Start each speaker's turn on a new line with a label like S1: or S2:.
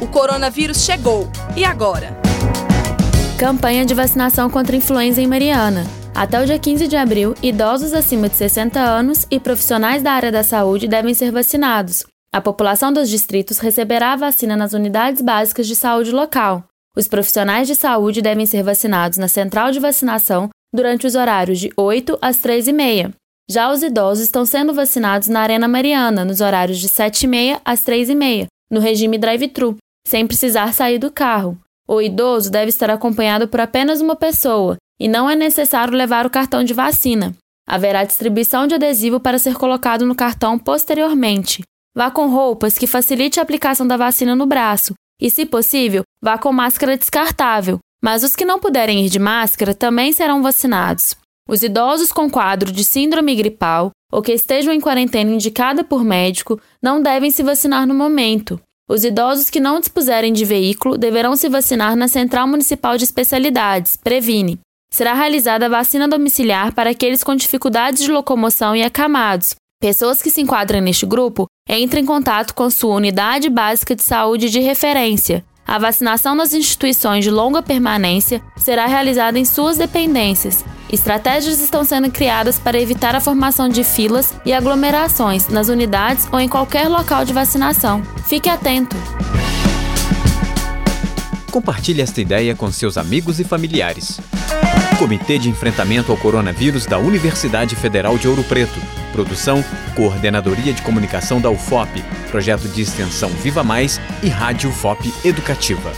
S1: O coronavírus chegou. E agora?
S2: Campanha de vacinação contra influenza em Mariana. Até o dia 15 de abril, idosos acima de 60 anos e profissionais da área da saúde devem ser vacinados. A população dos distritos receberá a vacina nas unidades básicas de saúde local. Os profissionais de saúde devem ser vacinados na central de vacinação durante os horários de 8 às 3 e meia. Já os idosos estão sendo vacinados na Arena Mariana, nos horários de 7 e meia às 3 e meia, no regime drive-thru, sem precisar sair do carro. O idoso deve estar acompanhado por apenas uma pessoa e não é necessário levar o cartão de vacina. Haverá distribuição de adesivo para ser colocado no cartão posteriormente. Vá com roupas que facilite a aplicação da vacina no braço e, se possível, vá com máscara descartável, mas os que não puderem ir de máscara também serão vacinados. Os idosos com quadro de síndrome gripal ou que estejam em quarentena indicada por médico não devem se vacinar no momento. Os idosos que não dispuserem de veículo deverão se vacinar na Central Municipal de Especialidades, Previne. Será realizada a vacina domiciliar para aqueles com dificuldades de locomoção e acamados. Pessoas que se enquadram neste grupo entrem em contato com sua unidade básica de saúde de referência. A vacinação nas instituições de longa permanência será realizada em suas dependências. Estratégias estão sendo criadas para evitar a formação de filas e aglomerações nas unidades ou em qualquer local de vacinação. Fique atento!
S3: Compartilhe esta ideia com seus amigos e familiares. Comitê de Enfrentamento ao Coronavírus da Universidade Federal de Ouro Preto. Produção, Coordenadoria de Comunicação da UFOP, Projeto de Extensão Viva Mais e Rádio UFOP Educativa.